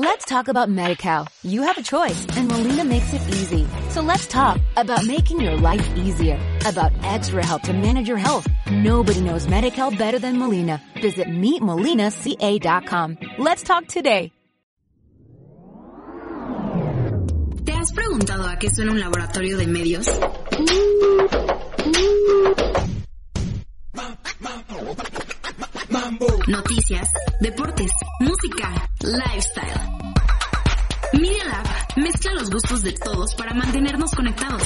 Let's talk about MediCal. You have a choice and Molina makes it easy. So let's talk about making your life easier, about extra help to manage your health. Nobody knows MediCal better than Molina. Visit meetmolinaca.com. Let's talk today. ¿Te has preguntado a qué suena un laboratorio de medios? Noticias, deportes, música, lifestyle. Media Lab mezcla los gustos de todos para mantenernos conectados.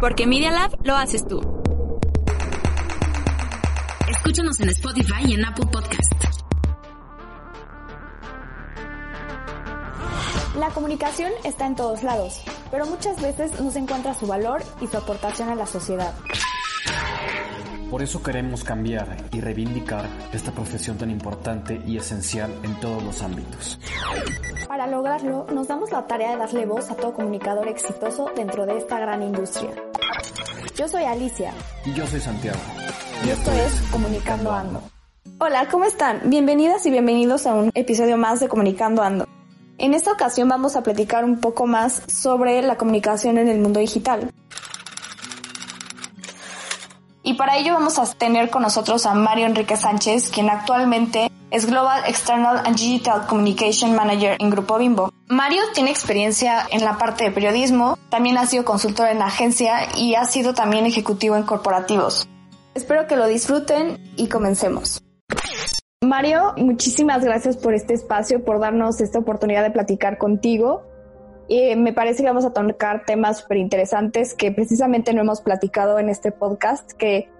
Porque Media Lab lo haces tú. Escúchanos en Spotify y en Apple Podcast. La comunicación está en todos lados, pero muchas veces no se encuentra su valor y su aportación a la sociedad. Por eso queremos cambiar y reivindicar esta profesión tan importante y esencial en todos los ámbitos. Para lograrlo, nos damos la tarea de darle voz a todo comunicador exitoso dentro de esta gran industria. Yo soy Alicia. Y yo soy Santiago. Y, esto, es Comunicando Ando. Hola, ¿cómo están? Bienvenidas y bienvenidos a un episodio más de Comunicando Ando. En esta ocasión vamos a platicar un poco más sobre la comunicación en el mundo digital. Y para ello vamos a tener con nosotros a Mario Enrique Sánchez, quien actualmente es Global External and Digital Communication Manager en Grupo Bimbo. Mario tiene experiencia en la parte de periodismo, también ha sido consultor en la agencia y ha sido también ejecutivo en corporativos. Espero que lo disfruten y comencemos. Mario, muchísimas gracias por este espacio, por darnos esta oportunidad de platicar contigo. Y me parece que vamos a tocar temas súper interesantes que precisamente no hemos platicado en este podcast, que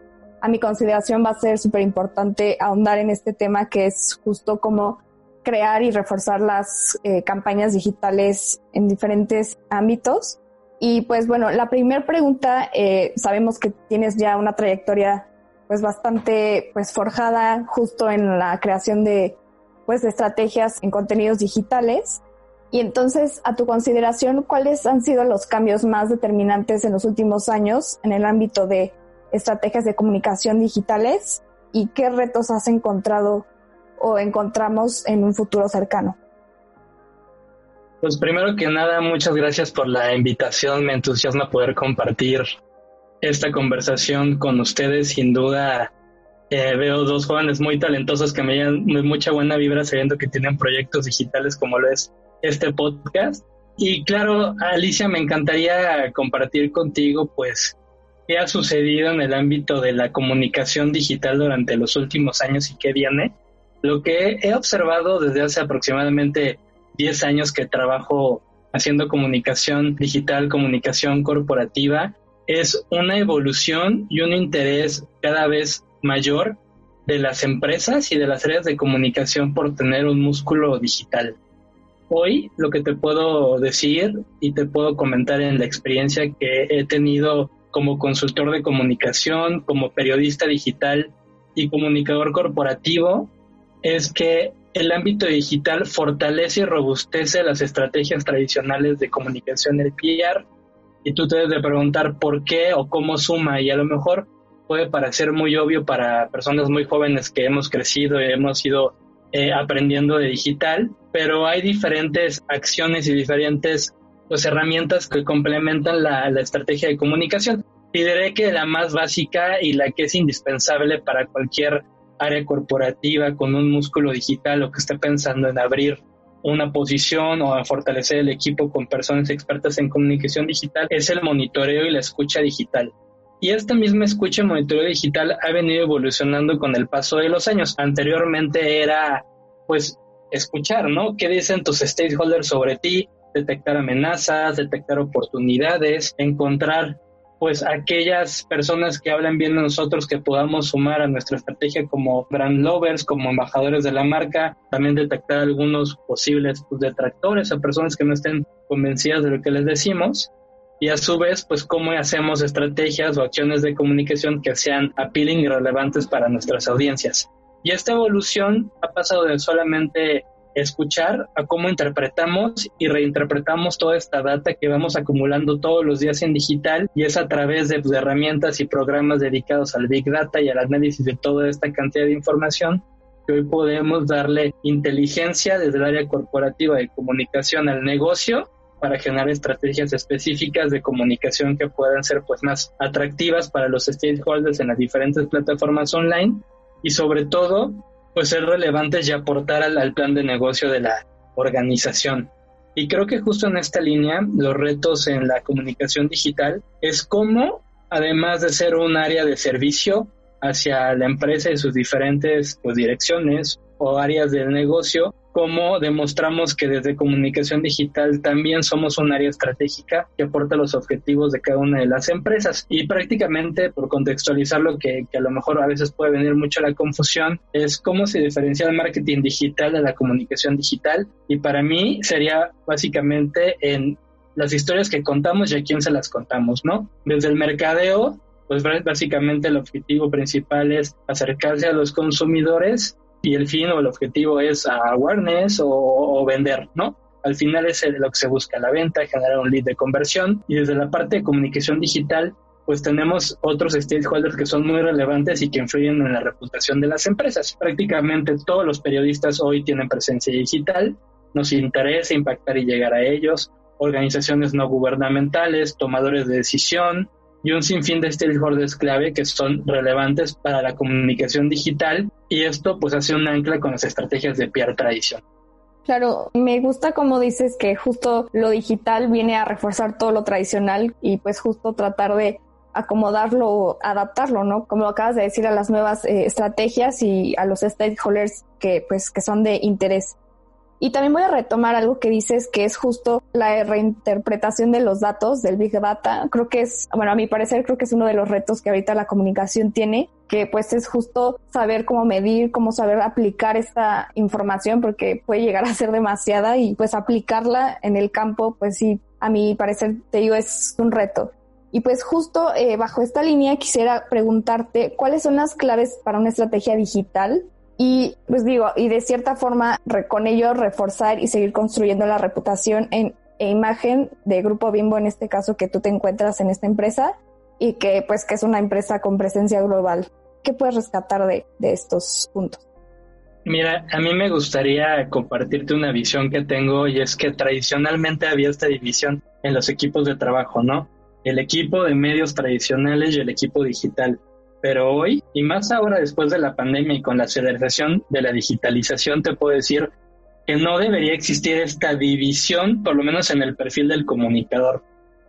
a mi consideración va a ser súper importante ahondar en este tema, que es justo cómo crear y reforzar las eh, campañas digitales en diferentes ámbitos. Y pues bueno, la primera pregunta, eh, sabemos que tienes ya una trayectoria pues bastante pues forjada justo en la creación de pues estrategias en contenidos digitales. Y entonces, a tu consideración, ¿cuáles han sido los cambios más determinantes en los últimos años en el ámbito de estrategias de comunicación digitales y qué retos has encontrado o encontramos en un futuro cercano? Pues primero que nada, muchas gracias por la invitación. Me entusiasma poder compartir esta conversación con ustedes. Sin duda, eh, veo dos jóvenes muy talentosos que me llevan mucha buena vibra sabiendo que tienen proyectos digitales como lo es este podcast. Y claro, Alicia, me encantaría compartir contigo, pues, qué ha sucedido en el ámbito de la comunicación digital durante los últimos años y qué viene. Lo que he observado desde hace aproximadamente 10 años que trabajo haciendo comunicación digital, comunicación corporativa, es una evolución y un interés cada vez mayor de las empresas y de las áreas de comunicación por tener un músculo digital. Hoy lo que te puedo decir y te puedo comentar en la experiencia que he tenido como consultor de comunicación, como periodista digital y comunicador corporativo es que el ámbito digital fortalece y robustece las estrategias tradicionales de comunicación del PR y tú te debes de preguntar por qué o cómo suma y a lo mejor puede parecer muy obvio para personas muy jóvenes que hemos crecido y hemos ido eh, aprendiendo de digital, pero hay diferentes acciones y diferentes pues, herramientas que complementan la, estrategia de comunicación. Y diré que la más básica y la que es indispensable para cualquier área corporativa con un músculo digital o que esté pensando en abrir una posición o a fortalecer el equipo con personas expertas en comunicación digital es el monitoreo y la escucha digital. Y esta misma escucha y monitoreo digital ha venido evolucionando con el paso de los años. Anteriormente era, pues, escuchar, ¿no? ¿Qué dicen tus stakeholders sobre ti? Detectar amenazas, detectar oportunidades, encontrar pues aquellas personas que hablan bien de nosotros que podamos sumar a nuestra estrategia como brand lovers, como embajadores de la marca, también detectar algunos posibles detractores o personas que no estén convencidas de lo que les decimos y a su vez, pues cómo hacemos estrategias o acciones de comunicación que sean appealing y relevantes para nuestras audiencias. Y esta evolución ha pasado de solamente escuchar a cómo interpretamos y reinterpretamos toda esta data que vamos acumulando todos los días en digital y es a través de, herramientas y programas dedicados al Big Data y al análisis de toda esta cantidad de información que hoy podemos darle inteligencia desde el área corporativa de comunicación al negocio para generar estrategias específicas de comunicación que puedan ser pues más atractivas para los stakeholders en las diferentes plataformas online y sobre todo pues ser relevantes y aportar al, plan de negocio de la organización. Y creo que justo en esta línea los retos en la comunicación digital es cómo, además de ser un área de servicio hacia la empresa y sus diferentes pues, direcciones o áreas del negocio, cómo demostramos que desde comunicación digital también somos un área estratégica que aporta los objetivos de cada una de las empresas. Y prácticamente, por contextualizar lo que, que a lo mejor a veces puede venir mucho la confusión, es cómo se diferencia el marketing digital de la comunicación digital. Y para mí sería básicamente en las historias que contamos y a quién se las contamos, ¿no? Desde el mercadeo, pues básicamente el objetivo principal es acercarse a los consumidores y el fin o el objetivo es awareness o, vender, ¿no? Al final es lo que se busca, la venta, generar un lead de conversión y desde la parte de comunicación digital pues tenemos otros stakeholders que son muy relevantes y que influyen en la reputación de las empresas. Prácticamente todos los periodistas hoy tienen presencia digital, nos interesa impactar y llegar a ellos, organizaciones no gubernamentales, tomadores de decisión, y un sinfín de stakeholders clave que son relevantes para la comunicación digital y esto pues hace un ancla con las estrategias de PR tradición. Claro, me gusta como dices que justo lo digital viene a reforzar todo lo tradicional y pues justo tratar de acomodarlo, adaptarlo, ¿no? Como acabas de decir a las nuevas eh, estrategias y a los stakeholders que pues que son de interés. Y también voy a retomar algo que dices que es justo la reinterpretación de los datos del Big Data. Creo que es, bueno, a mi parecer creo que es uno de los retos que ahorita la comunicación tiene, que pues es justo saber cómo medir, cómo saber aplicar esta información, porque puede llegar a ser demasiada y pues aplicarla en el campo, pues sí, a mi parecer te digo, es un reto. Y pues justo eh, bajo esta línea quisiera preguntarte cuáles son las claves para una estrategia digital y pues digo, y de cierta forma con ello reforzar y seguir construyendo la reputación en, e imagen de Grupo Bimbo, en este caso que tú te encuentras en esta empresa y que pues que es una empresa con presencia global. ¿Qué puedes rescatar de, de estos puntos? Mira, a mí me gustaría compartirte una visión que tengo y es que tradicionalmente había esta división en los equipos de trabajo, ¿no? El equipo de medios tradicionales y el equipo digital. Pero hoy, y más ahora después de la pandemia y con la aceleración de la digitalización, te puedo decir que no debería existir esta división, por lo menos en el perfil del comunicador.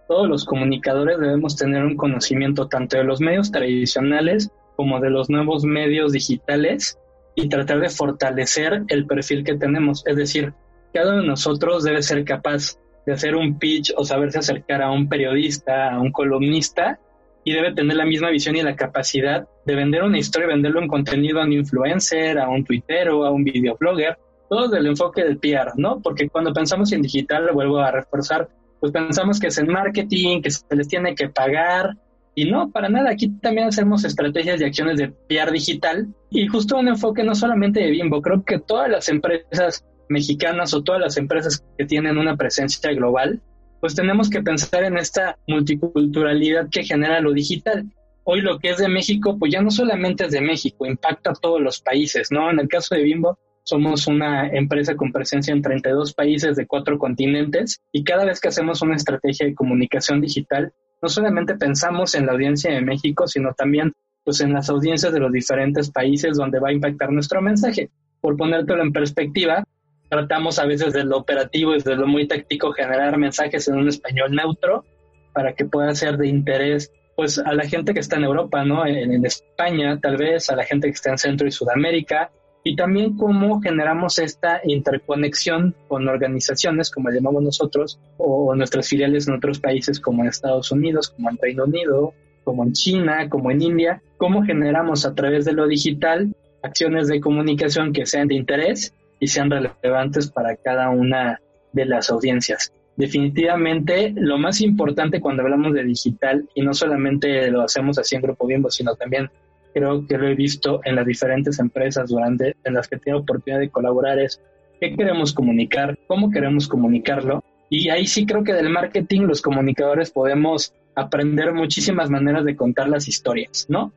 Todos los comunicadores debemos tener un conocimiento tanto de los medios tradicionales como de los nuevos medios digitales y tratar de fortalecer el perfil que tenemos. Es decir, cada uno de nosotros debe ser capaz de hacer un pitch o saberse acercar a un periodista, a un columnista y debe tener la misma visión y la capacidad de vender una historia, venderlo en contenido a un influencer, a un tuitero, a un videoblogger, todo del enfoque del PR, ¿no? Porque cuando pensamos en digital, lo vuelvo a reforzar, pues pensamos que es en marketing, que se les tiene que pagar, y no, para nada, aquí también hacemos estrategias y acciones de PR digital y justo un enfoque no solamente de Bimbo, creo que todas las empresas mexicanas o todas las empresas que tienen una presencia global pues tenemos que pensar en esta multiculturalidad que genera lo digital. Hoy lo que es de México, pues ya no solamente es de México, impacta a todos los países, ¿no? En el caso de Bimbo, somos una empresa con presencia en 32 países de cuatro continentes y cada vez que hacemos una estrategia de comunicación digital, no solamente pensamos en la audiencia de México, sino también pues en las audiencias de los diferentes países donde va a impactar nuestro mensaje. Por ponértelo en perspectiva, tratamos a veces de lo operativo y de lo muy táctico generar mensajes en un español neutro para que pueda ser de interés pues a la gente que está en Europa, ¿no? En, España, tal vez, a la gente que está en Centro y Sudamérica, y también cómo generamos esta interconexión con organizaciones, como llamamos nosotros, o nuestras filiales en otros países como en Estados Unidos, como en Reino Unido, como en China, como en India, cómo generamos a través de lo digital acciones de comunicación que sean de interés y sean relevantes para cada una de las audiencias. Definitivamente lo más importante cuando hablamos de digital, y no solamente lo hacemos así en Grupo Bimbo, sino también creo que lo he visto en las diferentes empresas durante en las que tengo oportunidad de colaborar, es qué queremos comunicar, cómo queremos comunicarlo. Y ahí sí creo que del marketing los comunicadores podemos aprender muchísimas maneras de contar las historias, ¿no?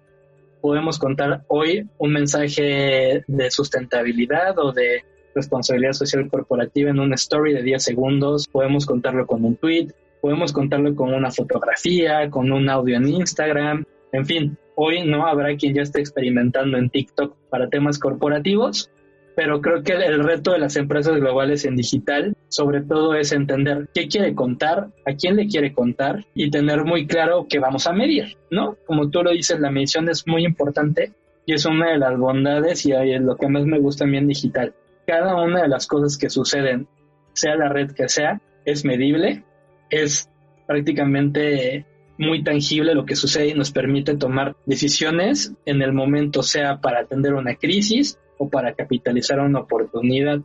Podemos contar hoy un mensaje de sustentabilidad o de responsabilidad social corporativa en una story de 10 segundos, podemos contarlo con un tweet, podemos contarlo con una fotografía, con un audio en Instagram, en fin, hoy no habrá quien ya esté experimentando en TikTok para temas corporativos, pero creo que el reto de las empresas globales en digital sobre todo es entender qué quiere contar, a quién le quiere contar y tener muy claro qué vamos a medir, ¿no? Como tú lo dices, la medición es muy importante y es una de las bondades y es lo que más me gusta a en digital. Cada una de las cosas que suceden, sea la red que sea, es medible, es prácticamente muy tangible lo que sucede y nos permite tomar decisiones en el momento, sea para atender una crisis o para capitalizar una oportunidad.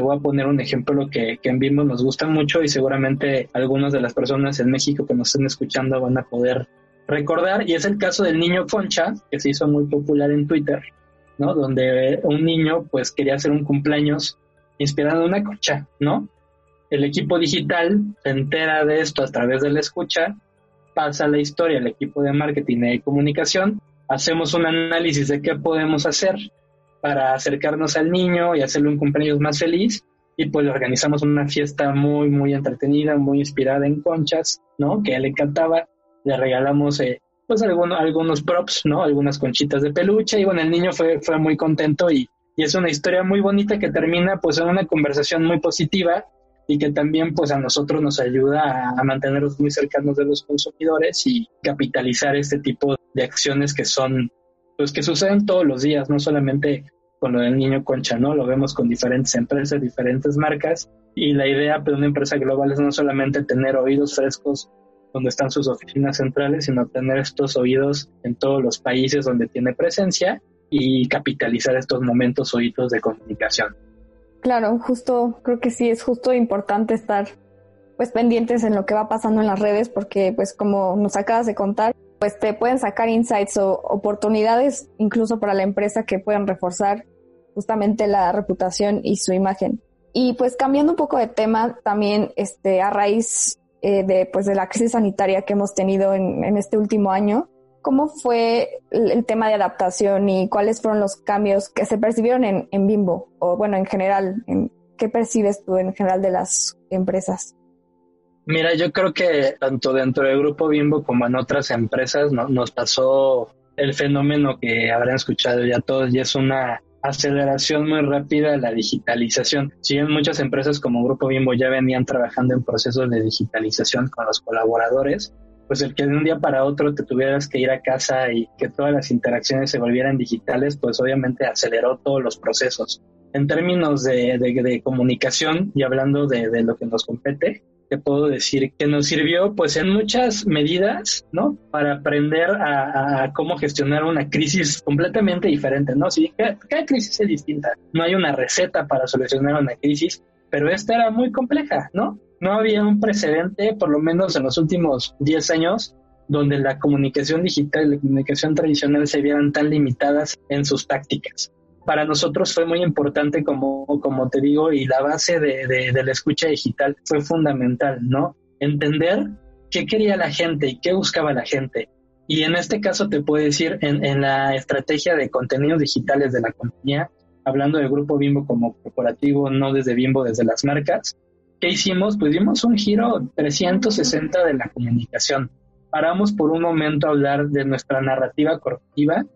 Voy a poner un ejemplo que, que en Bimbo nos gusta mucho y seguramente algunas de las personas en México que nos estén escuchando van a poder recordar y es el caso del niño Concha que se hizo muy popular en Twitter, ¿no? Donde un niño pues quería hacer un cumpleaños inspirado en una concha, ¿no? El equipo digital se entera de esto a través de la escucha pasa la historia el equipo de marketing y comunicación, hacemos un análisis de qué podemos hacer para acercarnos al niño y hacerle un cumpleaños más feliz y pues organizamos una fiesta muy muy entretenida, muy inspirada en conchas, ¿no? Que a él le encantaba, le regalamos eh, pues algunos, algunos props, ¿no? Algunas conchitas de peluche y bueno, el niño fue, fue muy contento y, y es una historia muy bonita que termina pues en una conversación muy positiva y que también pues a nosotros nos ayuda a, mantenernos muy cercanos de los consumidores y capitalizar este tipo de acciones que son pues que suceden todos los días, no solamente con lo del niño concha, ¿no? Lo vemos con diferentes empresas, diferentes marcas y la idea de una empresa global es no solamente tener oídos frescos donde están sus oficinas centrales, sino tener estos oídos en todos los países donde tiene presencia y capitalizar estos momentos oídos de comunicación. Claro, justo, creo que sí es justo importante estar pues pendientes en lo que va pasando en las redes porque pues como nos acabas de contar, pues te pueden sacar insights o oportunidades incluso para la empresa que pueden reforzar justamente la reputación y su imagen. Y pues cambiando un poco de tema, también este a raíz eh, de pues de la crisis sanitaria que hemos tenido en, en este último año, ¿Cómo fue el tema de adaptación y cuáles fueron los cambios que se percibieron en, en Bimbo? O bueno, en general, en, ¿qué percibes tú en general de las empresas? Mira, yo creo que tanto dentro del grupo Bimbo como en otras empresas ¿no? nos pasó el fenómeno que habrán escuchado ya todos y es una aceleración muy rápida de la digitalización. Si bien muchas empresas como Grupo Bimbo ya venían trabajando en procesos de digitalización con los colaboradores, pues el que de un día para otro te tuvieras que ir a casa y que todas las interacciones se volvieran digitales, pues obviamente aceleró todos los procesos. En términos de, comunicación y hablando de, lo que nos compete, te puedo decir que nos sirvió pues en muchas medidas, ¿no? Para aprender a, cómo gestionar una crisis completamente diferente, ¿no? Sí, cada, cada, crisis es distinta. No hay una receta para solucionar una crisis, pero esta era muy compleja, ¿no? no había un precedente, por lo menos en los últimos 10 años, donde la comunicación digital y la comunicación tradicional se vieran tan limitadas en sus tácticas. Para nosotros fue muy importante, como, como te digo, y la base de, de, la escucha digital fue fundamental, ¿no? Entender qué quería la gente y qué buscaba la gente. Y en este caso te puedo decir, en, en la estrategia de contenidos digitales de la compañía, hablando del grupo Bimbo como corporativo, no desde Bimbo, desde las marcas, ¿Qué hicimos? Pues dimos un giro 360 de la comunicación. Paramos por un momento a hablar de nuestra narrativa corporativa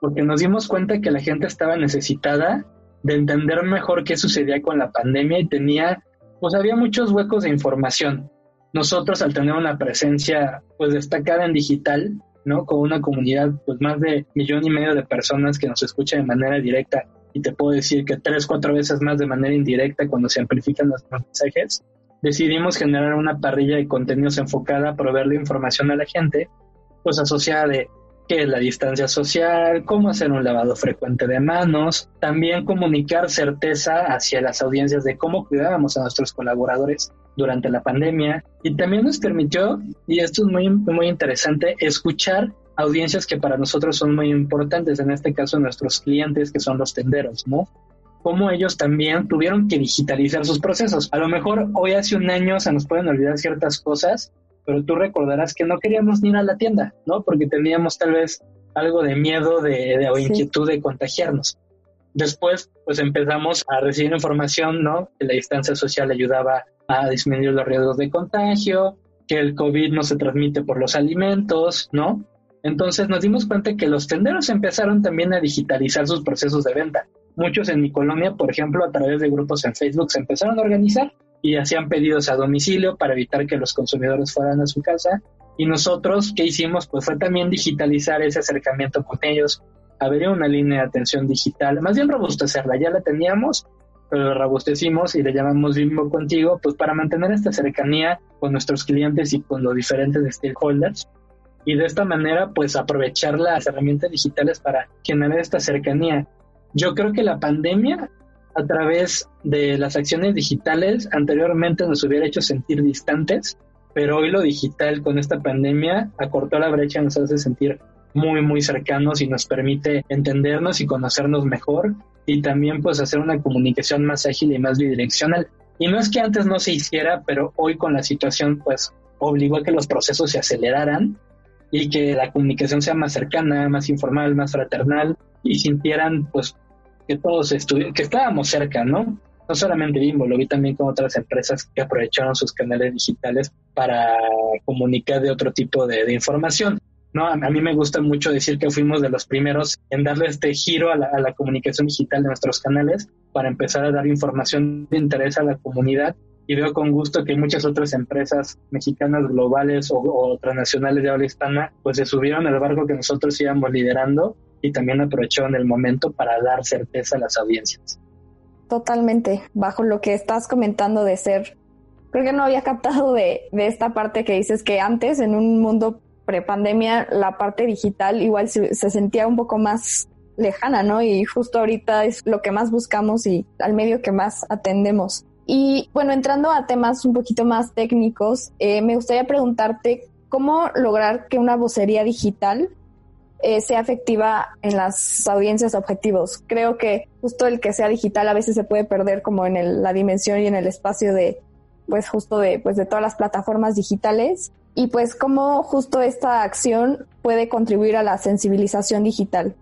porque nos dimos cuenta que la gente estaba necesitada de entender mejor qué sucedía con la pandemia y tenía, pues había muchos huecos de información. Nosotros al tener una presencia pues destacada en digital, ¿no? Con una comunidad pues más de millón y medio de personas que nos escuchan de manera directa y te puedo decir que tres, cuatro veces más de manera indirecta cuando se amplifican los mensajes, decidimos generar una parrilla de contenidos enfocada a proveerle información a la gente, pues asociada de qué es la distancia social, cómo hacer un lavado frecuente de manos, también comunicar certeza hacia las audiencias de cómo cuidábamos a nuestros colaboradores durante la pandemia y también nos permitió, y esto es muy, muy interesante, escuchar audiencias que para nosotros son muy importantes, en este caso nuestros clientes que son los tenderos, ¿no? Cómo ellos también tuvieron que digitalizar sus procesos. A lo mejor hoy hace un año se nos pueden olvidar ciertas cosas, pero tú recordarás que no queríamos ni ir a la tienda, ¿no? Porque teníamos tal vez algo de miedo de, o inquietud de contagiarnos. Después, pues empezamos a recibir información, ¿no? Que la distancia social ayudaba a disminuir los riesgos de contagio, que el COVID no se transmite por los alimentos, ¿no? Entonces nos dimos cuenta que los tenderos empezaron también a digitalizar sus procesos de venta. Muchos en mi colonia, por ejemplo, a través de grupos en Facebook se empezaron a organizar y hacían pedidos a domicilio para evitar que los consumidores fueran a su casa. Y nosotros, ¿qué hicimos? Pues fue también digitalizar ese acercamiento con ellos, abrir una línea de atención digital, más bien robustecerla, ya la teníamos, pero la robustecimos y le llamamos Bimbo Contigo, pues para mantener esta cercanía con nuestros clientes y con los diferentes stakeholders y de esta manera pues aprovechar las herramientas digitales para generar esta cercanía. Yo creo que la pandemia a través de las acciones digitales anteriormente nos hubiera hecho sentir distantes, pero hoy lo digital con esta pandemia acortó la brecha, nos hace sentir muy muy cercanos y nos permite entendernos y conocernos mejor y también pues hacer una comunicación más ágil y más bidireccional. Y no es que antes no se hiciera, pero hoy con la situación pues obligó a que los procesos se aceleraran y que la comunicación sea más cercana, más informal, más fraternal y sintieran pues que todos que estábamos cerca, ¿no? No solamente Bimbo, lo vi también con otras empresas que aprovecharon sus canales digitales para comunicar de otro tipo de, información. ¿no? A, mí me gusta mucho decir que fuimos de los primeros en darle este giro a la, a la comunicación digital de nuestros canales para empezar a dar información de interés a la comunidad y veo con gusto que muchas otras empresas mexicanas globales o, transnacionales de habla hispana pues se subieron al barco que nosotros íbamos liderando y también aprovecharon el momento para dar certeza a las audiencias. Totalmente, bajo lo que estás comentando de ser, creo que no había captado de, de esta parte que dices que antes en un mundo prepandemia la parte digital igual se, se sentía un poco más lejana, ¿no? Y justo ahorita es lo que más buscamos y al medio que más atendemos. Y bueno, entrando a temas un poquito más técnicos, eh, me gustaría preguntarte cómo lograr que una vocería digital eh, sea efectiva en las audiencias objetivos. Creo que justo el que sea digital a veces se puede perder como en la dimensión y en el espacio de, pues justo de, pues de todas las plataformas digitales y pues cómo justo esta acción puede contribuir a la sensibilización digital.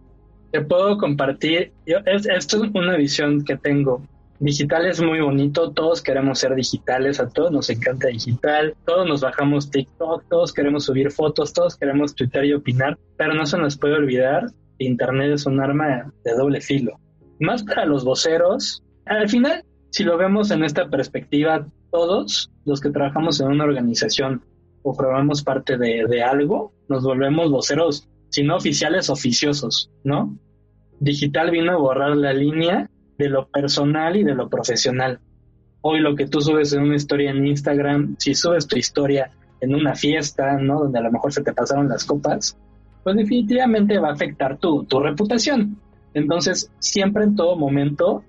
Te puedo compartir, yo, esto es una visión que tengo digital es muy bonito, todos queremos ser digitales, a todos nos encanta digital, todos nos bajamos TikTok, todos queremos subir fotos, todos queremos Twitter y opinar, pero no se nos puede olvidar que Internet es un arma de doble filo. Más para los voceros, al final, si lo vemos en esta perspectiva, todos los que trabajamos en una organización o formamos parte de, de algo, nos volvemos voceros, si no oficiales, oficiosos, ¿no? Digital vino a borrar la línea de lo personal y de lo profesional. Hoy lo que tú subes en una historia en Instagram, si subes tu historia en una fiesta, ¿no? Donde a lo mejor se te pasaron las copas, pues definitivamente va a afectar tu, tu reputación. Entonces, siempre en todo momento,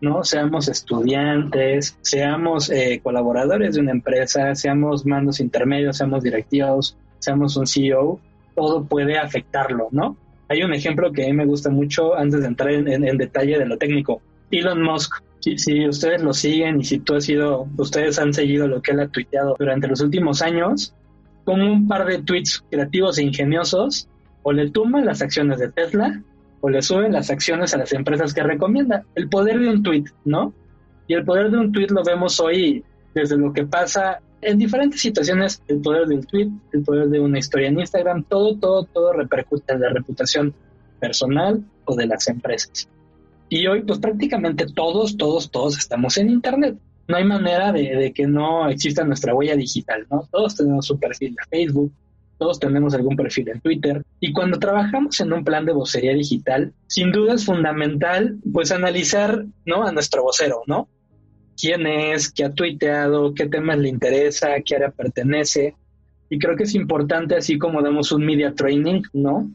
¿no? Seamos estudiantes, seamos eh, colaboradores de una empresa, seamos mandos intermedios, seamos directivos, seamos un CEO, todo puede afectarlo, ¿no? Hay un ejemplo que a mí me gusta mucho antes de entrar en detalle de lo técnico. Elon Musk, si, ustedes lo siguen y si tú has sido, ustedes han seguido lo que él ha tuiteado durante los últimos años, con un par de tweets creativos e ingeniosos, o le tumban las acciones de Tesla o le suben las acciones a las empresas que recomienda. El poder de un tweet, ¿no? Y el poder de un tweet lo vemos hoy desde lo que pasa en diferentes situaciones, el poder del tweet, el poder de una historia en Instagram, todo, todo, todo repercute en la reputación personal o de las empresas. Y hoy, pues prácticamente todos, todos, todos estamos en Internet. No hay manera de, que no exista nuestra huella digital, ¿no? Todos tenemos un perfil de Facebook, todos tenemos algún perfil en Twitter. Y cuando trabajamos en un plan de vocería digital, sin duda es fundamental, pues analizar, ¿no? A nuestro vocero, ¿no? quién es, qué ha tuiteado, qué temas le interesa, qué área pertenece. Y creo que es importante, así como damos un media training, ¿no?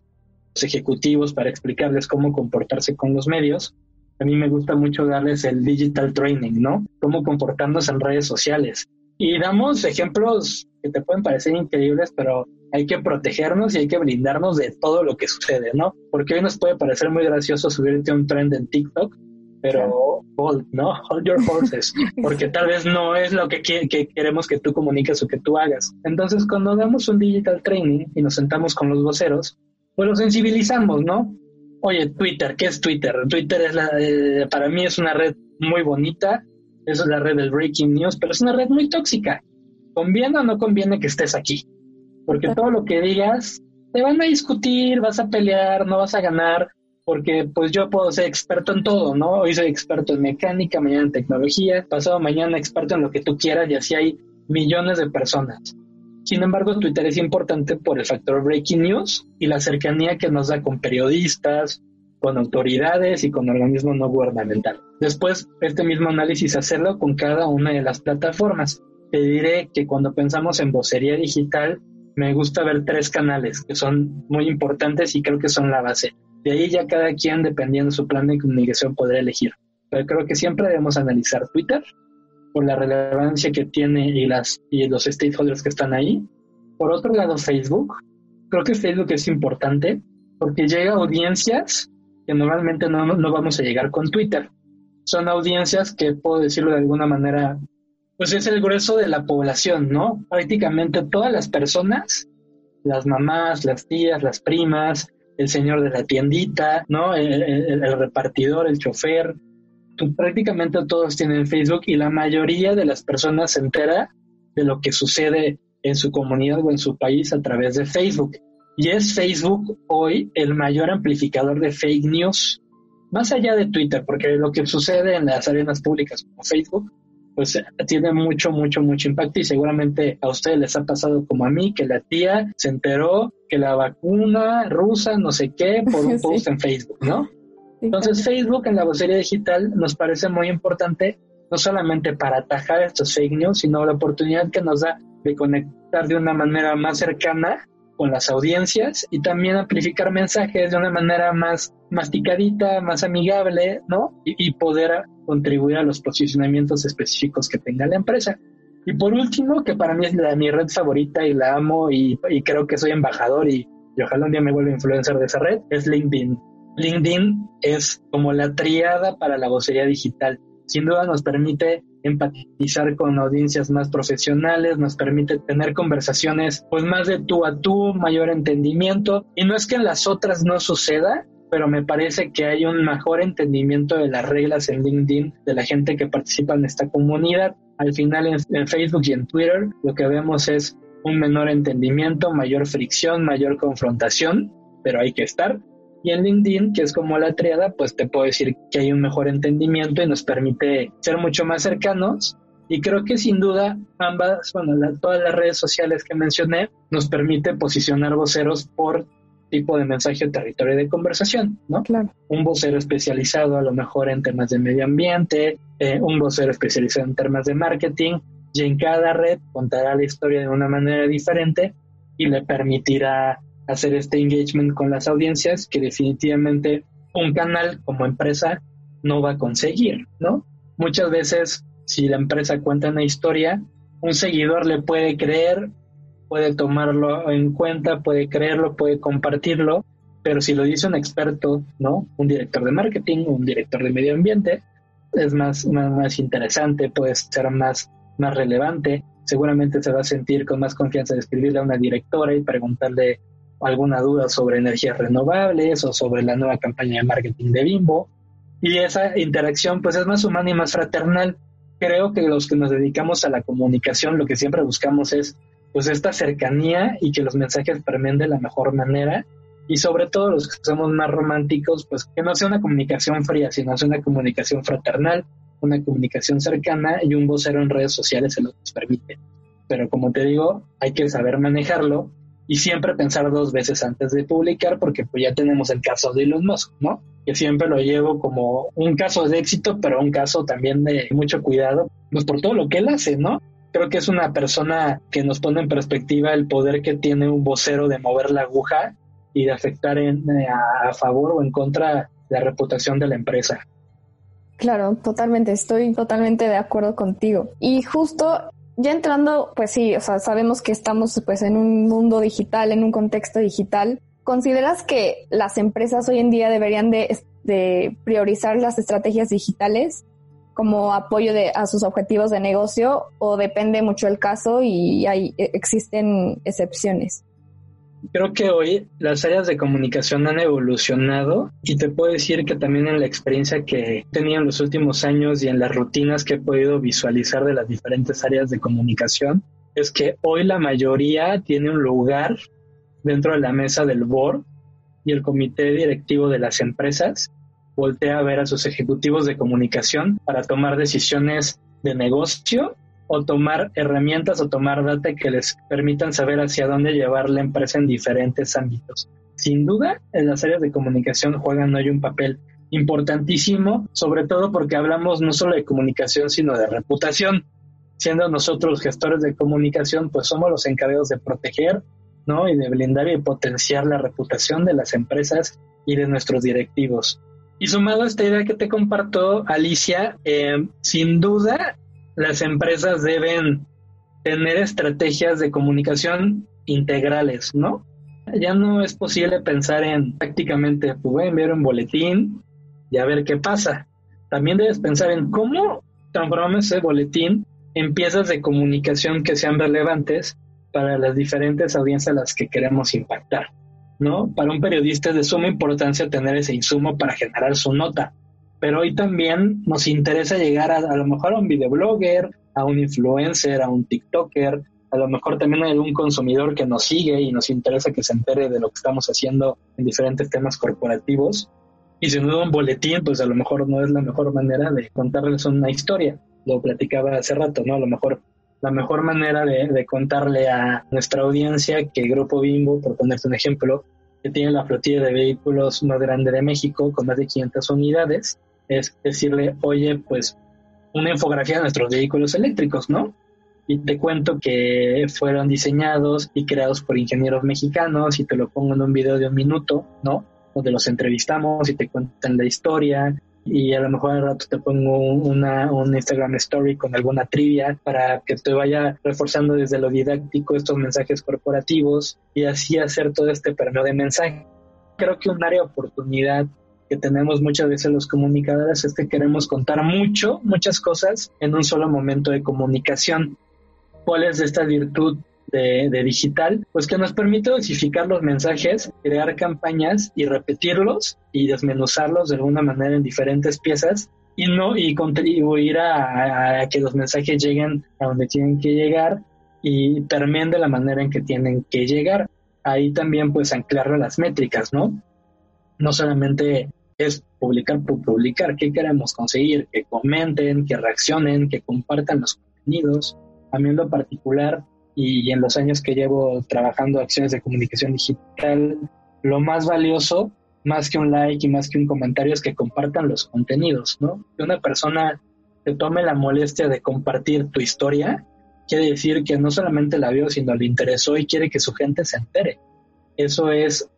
Los ejecutivos para explicarles cómo comportarse con los medios, a mí me gusta mucho darles el digital training, ¿no? Cómo comportarnos en redes sociales. Y damos ejemplos que te pueden parecer increíbles, pero hay que protegernos y hay que blindarnos de todo lo que sucede, ¿no? Porque hoy nos puede parecer muy gracioso subirte un trend en TikTok, pero hold, ¿no? Hold your horses, porque tal vez no es lo que, que, queremos que tú comuniques o que tú hagas. Entonces, cuando damos un digital training y nos sentamos con los voceros, pues lo sensibilizamos, ¿no? Oye, Twitter, ¿qué es Twitter? Twitter es la, eh, para mí es una red muy bonita, es la red del breaking news, pero es una red muy tóxica. ¿Conviene o no conviene que estés aquí? Porque todo lo que digas, te van a discutir, vas a pelear, no vas a ganar, porque pues yo puedo ser experto en todo, ¿no? Hoy soy experto en mecánica, mañana en tecnología, pasado mañana experto en lo que tú quieras y así hay millones de personas. Sin embargo, Twitter es importante por el factor breaking news y la cercanía que nos da con periodistas, con autoridades y con organismos no gubernamentales. Después, este mismo análisis hacerlo con cada una de las plataformas. Te diré que cuando pensamos en vocería digital, me gusta ver tres canales que son muy importantes y creo que son la base. De ahí ya cada quien, dependiendo de su plan de comunicación, podrá elegir. Pero creo que siempre debemos analizar Twitter, por la relevancia que tiene y, las, y los stakeholders que están ahí. Por otro lado, Facebook. Creo que Facebook es importante porque llega a audiencias que normalmente no, no vamos a llegar con Twitter. Son audiencias que, puedo decirlo de alguna manera, pues es el grueso de la población, ¿no? Prácticamente todas las personas, las mamás, las tías, las primas, el señor de la tiendita, ¿no? el repartidor, el chofer, prácticamente todos tienen Facebook y la mayoría de las personas se entera de lo que sucede en su comunidad o en su país a través de Facebook. Y es Facebook hoy el mayor amplificador de fake news, más allá de Twitter, porque lo que sucede en las arenas públicas como Facebook, pues tiene mucho, mucho, mucho impacto y seguramente a ustedes les ha pasado como a mí, que la tía se enteró que la vacuna rusa, no sé qué, por un post en Facebook, ¿no? Entonces Facebook en la vocería digital nos parece muy importante, no solamente para atajar estos fake news, sino la oportunidad que nos da de conectar de una manera más cercana con las audiencias y también amplificar mensajes de una manera más masticadita, más amigable, ¿no? Y, poder contribuir a los posicionamientos específicos que tenga la empresa. Y por último, que para mí es la, mi red favorita y la amo y, y creo que soy embajador y, y ojalá un día me vuelva influencer de esa red, es LinkedIn. LinkedIn es como la triada para la vocería digital. Sin duda nos permite empatizar con audiencias más profesionales, nos permite tener conversaciones pues más de tú a tú, mayor entendimiento. Y no es que en las otras no suceda, pero me parece que hay un mejor entendimiento de las reglas en LinkedIn de la gente que participa en esta comunidad. Al final en, en Facebook y en Twitter lo que vemos es un menor entendimiento, mayor fricción, mayor confrontación, pero hay que estar. Y en LinkedIn, que es como la triada, pues te puedo decir que hay un mejor entendimiento y nos permite ser mucho más cercanos. Y creo que sin duda ambas, bueno, todas las redes sociales que mencioné nos permite posicionar voceros por tipo de mensaje o territorio de conversación, ¿no? Claro. Un vocero especializado a lo mejor en temas de medio ambiente, eh, un vocero especializado en temas de marketing, y en cada red contará la historia de una manera diferente y le permitirá hacer este engagement con las audiencias que definitivamente un canal como empresa no va a conseguir, ¿no? Muchas veces si la empresa cuenta una historia, un seguidor le puede creer, puede tomarlo en cuenta, puede creerlo, puede compartirlo, pero si lo dice un experto, ¿no? Un director de marketing, un director de medio ambiente, es más, más, interesante, puede ser más, más relevante, seguramente se va a sentir con más confianza de escribirle a una directora y preguntarle alguna duda sobre energías renovables o sobre la nueva campaña de marketing de Bimbo. Y esa interacción pues es más humana y más fraternal. Creo que los que nos dedicamos a la comunicación lo que siempre buscamos es pues esta cercanía y que los mensajes permeen de la mejor manera y sobre todo los que somos más románticos pues que no sea una comunicación fría sino sea una comunicación fraternal, una comunicación cercana y un vocero en redes sociales se lo permite. Pero como te digo, hay que saber manejarlo y siempre pensar dos veces antes de publicar porque pues ya tenemos el caso de Elon Musk, ¿no? Que siempre lo llevo como un caso de éxito, pero un caso también de mucho cuidado, pues por todo lo que él hace, ¿no? Creo que es una persona que nos pone en perspectiva el poder que tiene un vocero de mover la aguja y de afectar en, eh, a, a favor o en contra la reputación de la empresa. Claro, totalmente, estoy totalmente de acuerdo contigo. Y justo ya entrando, pues sí, o sea, sabemos que estamos pues en un mundo digital, en un contexto digital. ¿Consideras que las empresas hoy en día deberían de, priorizar las estrategias digitales como apoyo de, a sus objetivos de negocio o depende mucho el caso y hay, existen excepciones? Creo que hoy las áreas de comunicación han evolucionado y te puedo decir que también en la experiencia que he tenido en los últimos años y en las rutinas que he podido visualizar de las diferentes áreas de comunicación, es que hoy la mayoría tiene un lugar dentro de la mesa del board y el comité directivo de las empresas voltea a ver a sus ejecutivos de comunicación para tomar decisiones de negocio o tomar herramientas o tomar data que les permitan saber hacia dónde llevar la empresa en diferentes ámbitos. Sin duda, en las áreas de comunicación juegan hoy un papel importantísimo, sobre todo porque hablamos no solo de comunicación, sino de reputación. Siendo nosotros gestores de comunicación, pues somos los encargados de proteger, ¿no? Y de blindar y potenciar la reputación de las empresas y de nuestros directivos. Y sumado a esta idea que te comparto, Alicia, eh, sin duda las empresas deben tener estrategias de comunicación integrales, ¿no? Ya no es posible pensar en prácticamente, pues voy a enviar un boletín y a ver qué pasa. También debes pensar en cómo transformamos ese boletín en piezas de comunicación que sean relevantes para las diferentes audiencias a las que queremos impactar, ¿no? Para un periodista es de suma importancia tener ese insumo para generar su nota, pero hoy también nos interesa llegar a, a lo mejor a un videoblogger, a un influencer, a un TikToker, a lo mejor también a algún consumidor que nos sigue y nos interesa que se entere de lo que estamos haciendo en diferentes temas corporativos. Y si no un boletín, pues a lo mejor no es la mejor manera de contarles una historia. Lo platicaba hace rato, ¿no? A lo mejor la mejor manera de, de contarle a nuestra audiencia que Grupo Bimbo, por ponerte un ejemplo, que tiene la flotilla de vehículos más grande de México, con más de 500 unidades, es decirle, oye, pues una infografía de nuestros vehículos eléctricos, ¿no? Y te cuento que fueron diseñados y creados por ingenieros mexicanos y te lo pongo en un video de un minuto, ¿no? Donde los entrevistamos y te cuentan la historia y a lo mejor al rato te pongo una, un Instagram story con alguna trivia para que te vaya reforzando desde lo didáctico estos mensajes corporativos y así hacer todo este perno de mensaje. Creo que un área de oportunidad que tenemos muchas veces los comunicadores es que queremos contar mucho, muchas cosas en un solo momento de comunicación. ¿Cuál es esta virtud de, digital? Pues que nos permite dosificar los mensajes, crear campañas y repetirlos y desmenuzarlos de alguna manera en diferentes piezas y no y contribuir a, a que los mensajes lleguen a donde tienen que llegar y permeen de la manera en que tienen que llegar. Ahí también pues anclar las métricas, ¿no? No solamente es publicar por publicar, qué queremos conseguir, que comenten, que reaccionen, que compartan los contenidos. A mí en lo particular y en los años que llevo trabajando acciones de comunicación digital, lo más valioso, más que un like y más que un comentario, es que compartan los contenidos, ¿no? Que una persona te tome la molestia de compartir tu historia, quiere decir que no solamente la vio, sino le interesó y quiere que su gente se entere. Eso es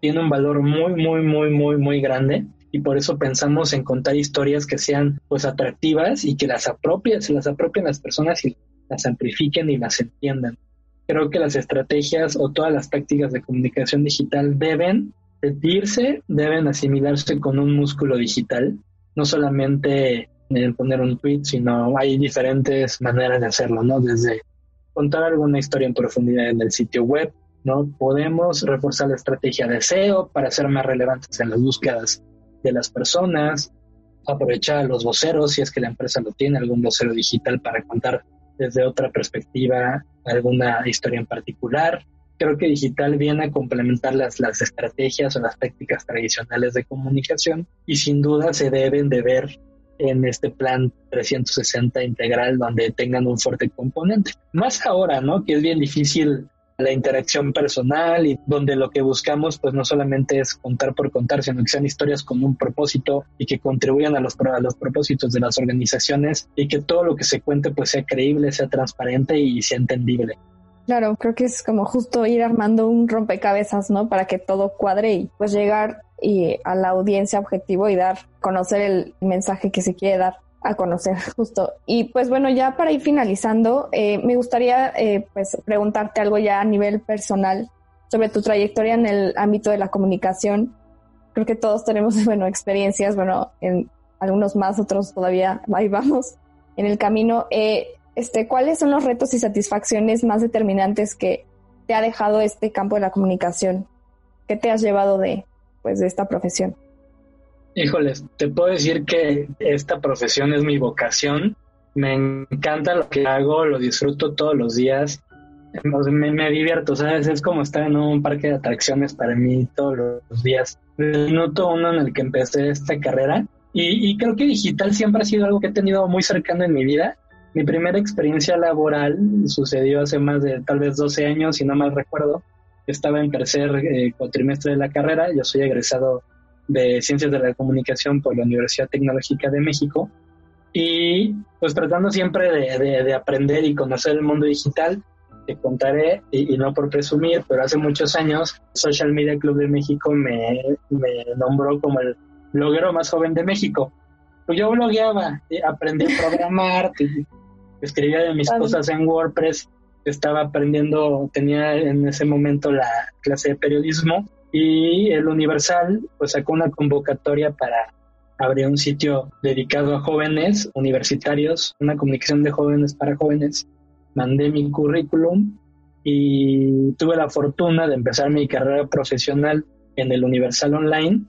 tiene un valor muy, muy, muy, muy, muy grande y por eso pensamos en contar historias que sean pues atractivas y que las apropien, se las apropien las personas y las amplifiquen y las entiendan. Creo que las estrategias o todas las tácticas de comunicación digital deben sentirse, deben asimilarse con un músculo digital, no solamente en poner un tweet, sino hay diferentes maneras de hacerlo, ¿no? Desde contar alguna historia en profundidad en el sitio web, ¿no? Podemos reforzar la estrategia de SEO para ser más relevantes en las búsquedas de las personas, aprovechar a los voceros si es que la empresa lo tiene, algún vocero digital para contar desde otra perspectiva alguna historia en particular. Creo que digital viene a complementar las, las estrategias o las tácticas tradicionales de comunicación y sin duda se deben de ver en este plan 360 integral donde tengan un fuerte componente. Más ahora, ¿no? Que es bien difícil la interacción personal y donde lo que buscamos pues no solamente es contar por contar, sino que sean historias con un propósito y que contribuyan a los, a los propósitos de las organizaciones y que todo lo que se cuente pues sea creíble, sea transparente y sea entendible. Claro, creo que es como justo ir armando un rompecabezas, ¿no? Para que todo cuadre y pues llegar y a la audiencia objetivo y dar, conocer el mensaje que se quiere dar a conocer justo. Y pues bueno, ya para ir finalizando, eh, me gustaría eh, pues preguntarte algo ya a nivel personal sobre tu trayectoria en el ámbito de la comunicación. Creo que todos tenemos, bueno, experiencias, bueno, en algunos más, otros todavía ahí vamos en el camino. Eh, este, ¿Cuáles son los retos y satisfacciones más determinantes que te ha dejado este campo de la comunicación? ¿Qué te has llevado de, pues, de esta profesión? Híjoles, te puedo decir que esta profesión es mi vocación. Me encanta lo que hago, lo disfruto todos los días. Me, me divierto, ¿sabes? Es como estar en un parque de atracciones para mí todos los días. Desde el minuto uno en el que empecé esta carrera. Y, creo que digital siempre ha sido algo que he tenido muy cercano en mi vida. Mi primera experiencia laboral sucedió hace más de tal vez 12 años, si no mal recuerdo. Estaba en tercer eh, cuatrimestre de la carrera. Yo soy egresado de Ciencias de la Comunicación por la Universidad Tecnológica de México. Y pues tratando siempre de, de, aprender y conocer el mundo digital, te contaré, y, no por presumir, pero hace muchos años Social Media Club de México me, me nombró como el bloguero más joven de México. Pues yo blogueaba, aprendí a programar, escribía de mis cosas en WordPress, estaba aprendiendo, tenía en ese momento la clase de periodismo y el Universal pues sacó una convocatoria para abrir un sitio dedicado a jóvenes universitarios, una comunicación de jóvenes para jóvenes. Mandé mi currículum y tuve la fortuna de empezar mi carrera profesional en el Universal Online.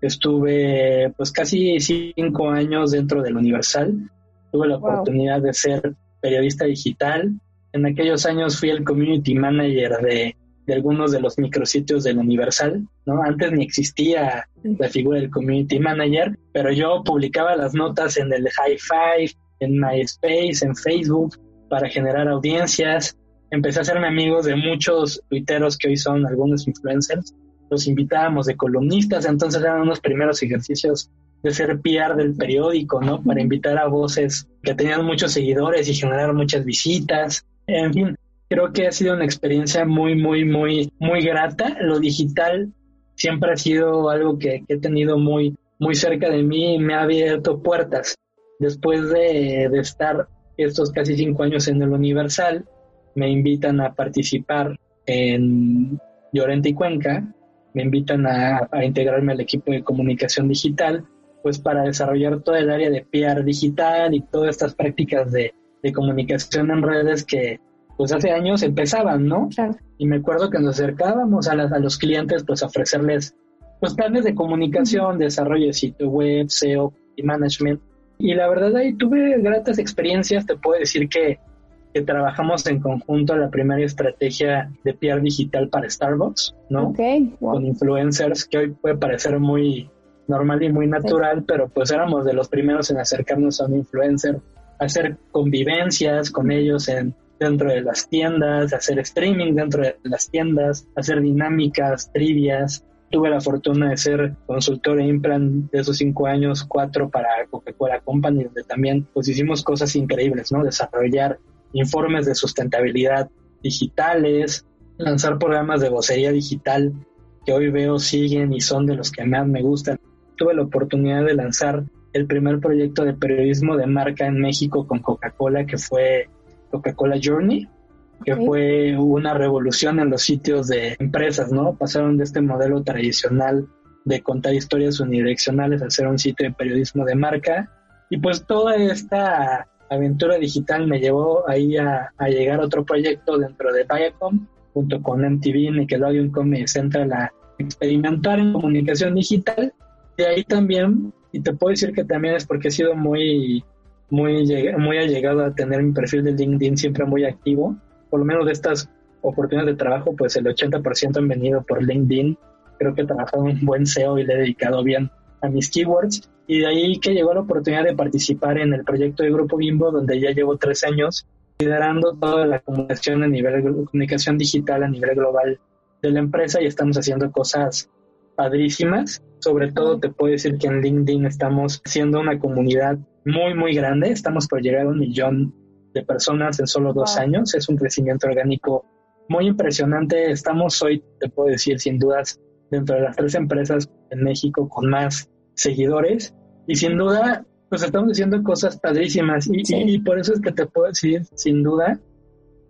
Estuve pues casi cinco años dentro del Universal. Tuve la oportunidad de ser periodista digital. En aquellos años fui el community manager de de algunos de los micrositios del Universal, ¿no? Antes ni existía la figura del community manager, pero yo publicaba las notas en el High Five, en MySpace, en Facebook, para generar audiencias. Empecé a hacerme amigos de muchos tuiteros que hoy son algunos influencers. Los invitábamos de columnistas, entonces eran unos primeros ejercicios de ser PR del periódico, ¿no? Para invitar a voces que tenían muchos seguidores y generar muchas visitas. En fin, creo que ha sido una experiencia muy, muy, muy, muy grata. Lo digital siempre ha sido algo que, he tenido muy, muy cerca de mí y me ha abierto puertas. Después de, estar estos casi cinco años en el Universal, me invitan a participar en Llorente y Cuenca, me invitan a, integrarme al equipo de comunicación digital, pues para desarrollar todo el área de PR digital y todas estas prácticas de comunicación en redes que, pues hace años empezaban, ¿no? Y me acuerdo que nos acercábamos a, a los clientes, pues a ofrecerles pues planes de comunicación, desarrollo de sitio web, SEO y management. Y la verdad ahí tuve gratas experiencias, te puedo decir que, que trabajamos en conjunto la primera estrategia de PR digital para Starbucks, ¿no? Okay, Con influencers, que hoy puede parecer muy normal y muy natural, pero pues éramos de los primeros en acercarnos a un influencer, hacer convivencias con ellos en dentro de las tiendas, hacer streaming dentro de las tiendas, hacer dinámicas, trivias. Tuve la fortuna de ser consultor e implant de esos cinco años, cuatro para Coca-Cola Company, donde también pues hicimos cosas increíbles, ¿no? Desarrollar informes de sustentabilidad digitales, lanzar programas de vocería digital que hoy veo siguen y son de los que más me gustan. Tuve la oportunidad de lanzar el primer proyecto de periodismo de marca en México con Coca-Cola, que fue Coca-Cola Journey, que fue una revolución en los sitios de empresas, ¿no? Pasaron de este modelo tradicional de contar historias unidireccionales a hacer un sitio de periodismo de marca. Y pues toda esta aventura digital me llevó ahí a, llegar a otro proyecto dentro de Viacom, junto con MTV, Nickelodeon Comedy Central, a experimentar en comunicación digital. De ahí también, y te puedo decir que también es porque he sido muy muy, muy allegado a tener mi perfil de LinkedIn siempre muy activo. Por lo menos de estas oportunidades de trabajo, pues el 80% han venido por LinkedIn. Creo que he trabajado un buen SEO y le he dedicado bien a mis keywords. Y de ahí que llegó la oportunidad de participar en el proyecto de Grupo Bimbo, donde ya llevo tres años liderando toda la comunicación a nivel comunicación digital a nivel global de la empresa y estamos haciendo cosas padrísimas. Sobre todo te puedo decir que en LinkedIn estamos haciendo una comunidad muy, muy grande. Estamos por llegar a un millón de personas en solo dos años. Es un crecimiento orgánico muy impresionante. Estamos hoy, te puedo decir, sin dudas, dentro de las tres empresas en México con más seguidores. Y sin duda, pues estamos haciendo cosas padrísimas. Y, y, por eso es que te puedo decir, sin duda,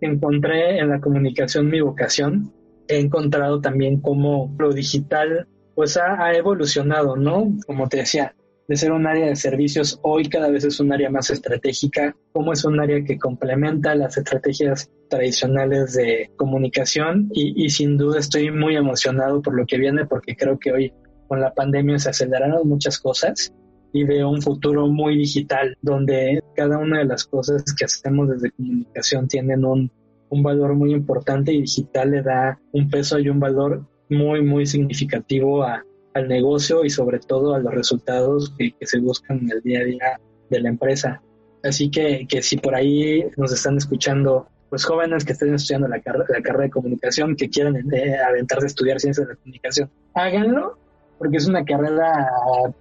encontré en la comunicación mi vocación. He encontrado también cómo lo digital pues ha, ha evolucionado, ¿no? Como te decía, de ser un área de servicios, hoy cada vez es un área más estratégica, como es un área que complementa las estrategias tradicionales de comunicación y, y sin duda estoy muy emocionado por lo que viene porque creo que hoy con la pandemia se aceleraron muchas cosas y veo un futuro muy digital donde cada una de las cosas que hacemos desde comunicación tienen un, un valor muy importante y digital le da un peso y un valor muy, muy significativo a, al negocio y sobre todo a los resultados que, se buscan en el día a día de la empresa. Así que, que si por ahí nos están escuchando pues jóvenes que estén estudiando la, la carrera de comunicación, que quieran eh, aventarse a estudiar ciencias de la comunicación, háganlo, porque es una carrera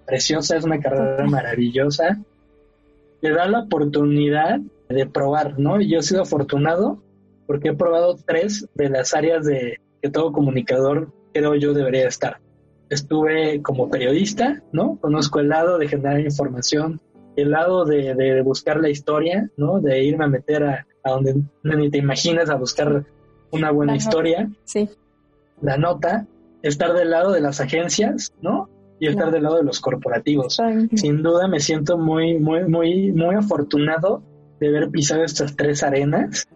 preciosa, es una carrera maravillosa. Le da la oportunidad de probar, ¿no? Yo he sido afortunado porque he probado tres de las áreas de que todo comunicador creo yo debería estar estuve como periodista, ¿no? Conozco el lado de generar información, el lado de, buscar la historia, ¿no? De irme a meter a, donde ni te imaginas a buscar una buena historia. Sí. La nota, estar del lado de las agencias, ¿no? Y estar del lado de los corporativos. Sin duda me siento muy, muy, muy, muy afortunado de haber pisado estas tres arenas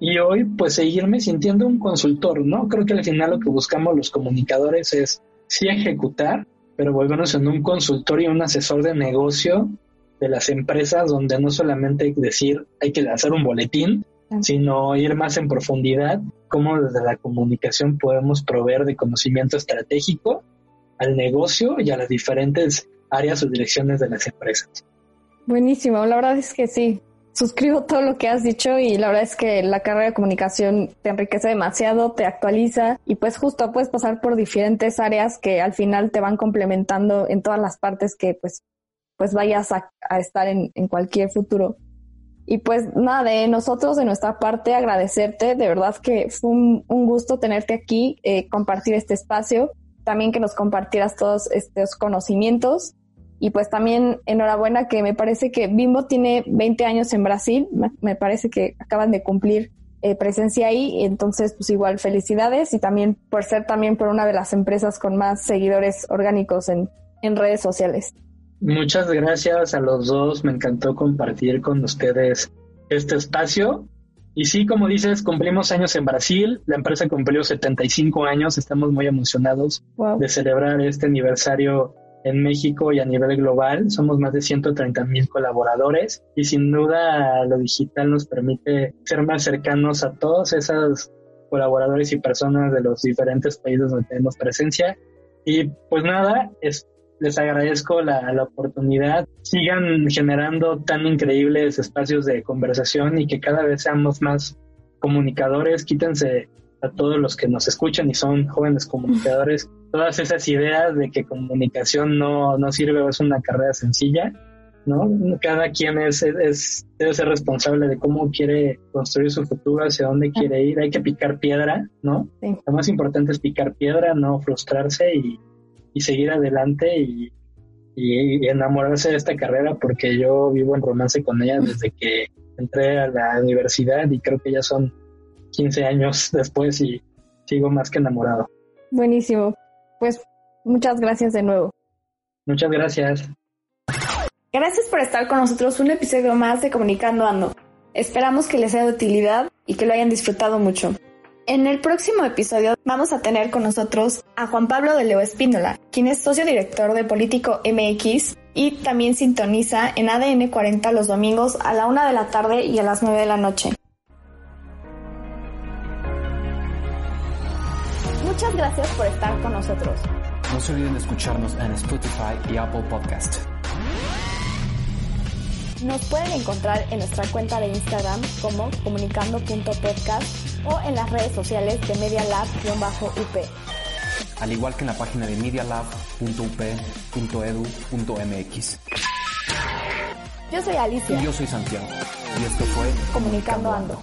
y hoy pues seguirme sintiendo un consultor, ¿no? Creo que al final lo que buscamos los comunicadores es sí ejecutar, pero volvernos en un consultor y un asesor de negocio de las empresas donde no solamente hay que decir hay que hacer un boletín, sino ir más en profundidad, cómo desde la comunicación podemos proveer de conocimiento estratégico al negocio y a las diferentes áreas o direcciones de las empresas. Buenísimo, la verdad es que sí suscribo todo lo que has dicho y la verdad es que la carrera de comunicación te enriquece demasiado, te actualiza y pues justo puedes pasar por diferentes áreas que al final te van complementando en todas las partes que pues, pues vayas a, estar en, en, cualquier futuro. Y pues nada, de nosotros, de nuestra parte, agradecerte, de verdad que fue un, un gusto tenerte aquí, eh, compartir este espacio, también que nos compartieras todos estos conocimientos y pues también enhorabuena que me parece que Bimbo tiene 20 años en Brasil, me parece que acaban de cumplir eh, presencia ahí, entonces pues igual felicidades y también por ser también por una de las empresas con más seguidores orgánicos en, en redes sociales. Muchas gracias a los dos, me encantó compartir con ustedes este espacio. Y sí, como dices, cumplimos años en Brasil, la empresa cumplió 75 años, estamos muy emocionados de celebrar este aniversario en México y a nivel global. Somos más de 130 mil colaboradores y sin duda lo digital nos permite ser más cercanos a todos esos colaboradores y personas de los diferentes países donde tenemos presencia. Y pues nada, es, les agradezco la, la oportunidad. Sigan generando tan increíbles espacios de conversación y que cada vez seamos más comunicadores. Quítense a todos los que nos escuchan y son jóvenes comunicadores todas esas ideas de que comunicación no, no sirve o es una carrera sencilla, ¿no? Cada quien es, es, debe ser responsable de cómo quiere construir su futuro, hacia dónde quiere ir. Hay que picar piedra, ¿no? Lo más importante es picar piedra, no frustrarse y, y seguir adelante y, y, enamorarse de esta carrera porque yo vivo en romance con ella desde que entré a la universidad y creo que ya son 15 años después y sigo más que enamorado. Buenísimo. Pues muchas gracias de nuevo. Muchas gracias. Gracias por estar con nosotros un episodio más de Comunicando Ando. Esperamos que les sea de utilidad y que lo hayan disfrutado mucho. En el próximo episodio vamos a tener con nosotros a Juan Pablo de Leo Espíndola, quien es socio director de Político MX y también sintoniza en ADN 40 los domingos a la una de la tarde y a las 9 de la noche. Muchas gracias por estar con nosotros. No se olviden de escucharnos en Spotify y Apple Podcast. Nos pueden encontrar en nuestra cuenta de Instagram como comunicando.podcast o en las redes sociales de medialab-up. Al igual que en la página de medialab.up.edu.mx. Yo soy Alicia. Y yo soy Santiago. Y esto fue Comunicando, Ando.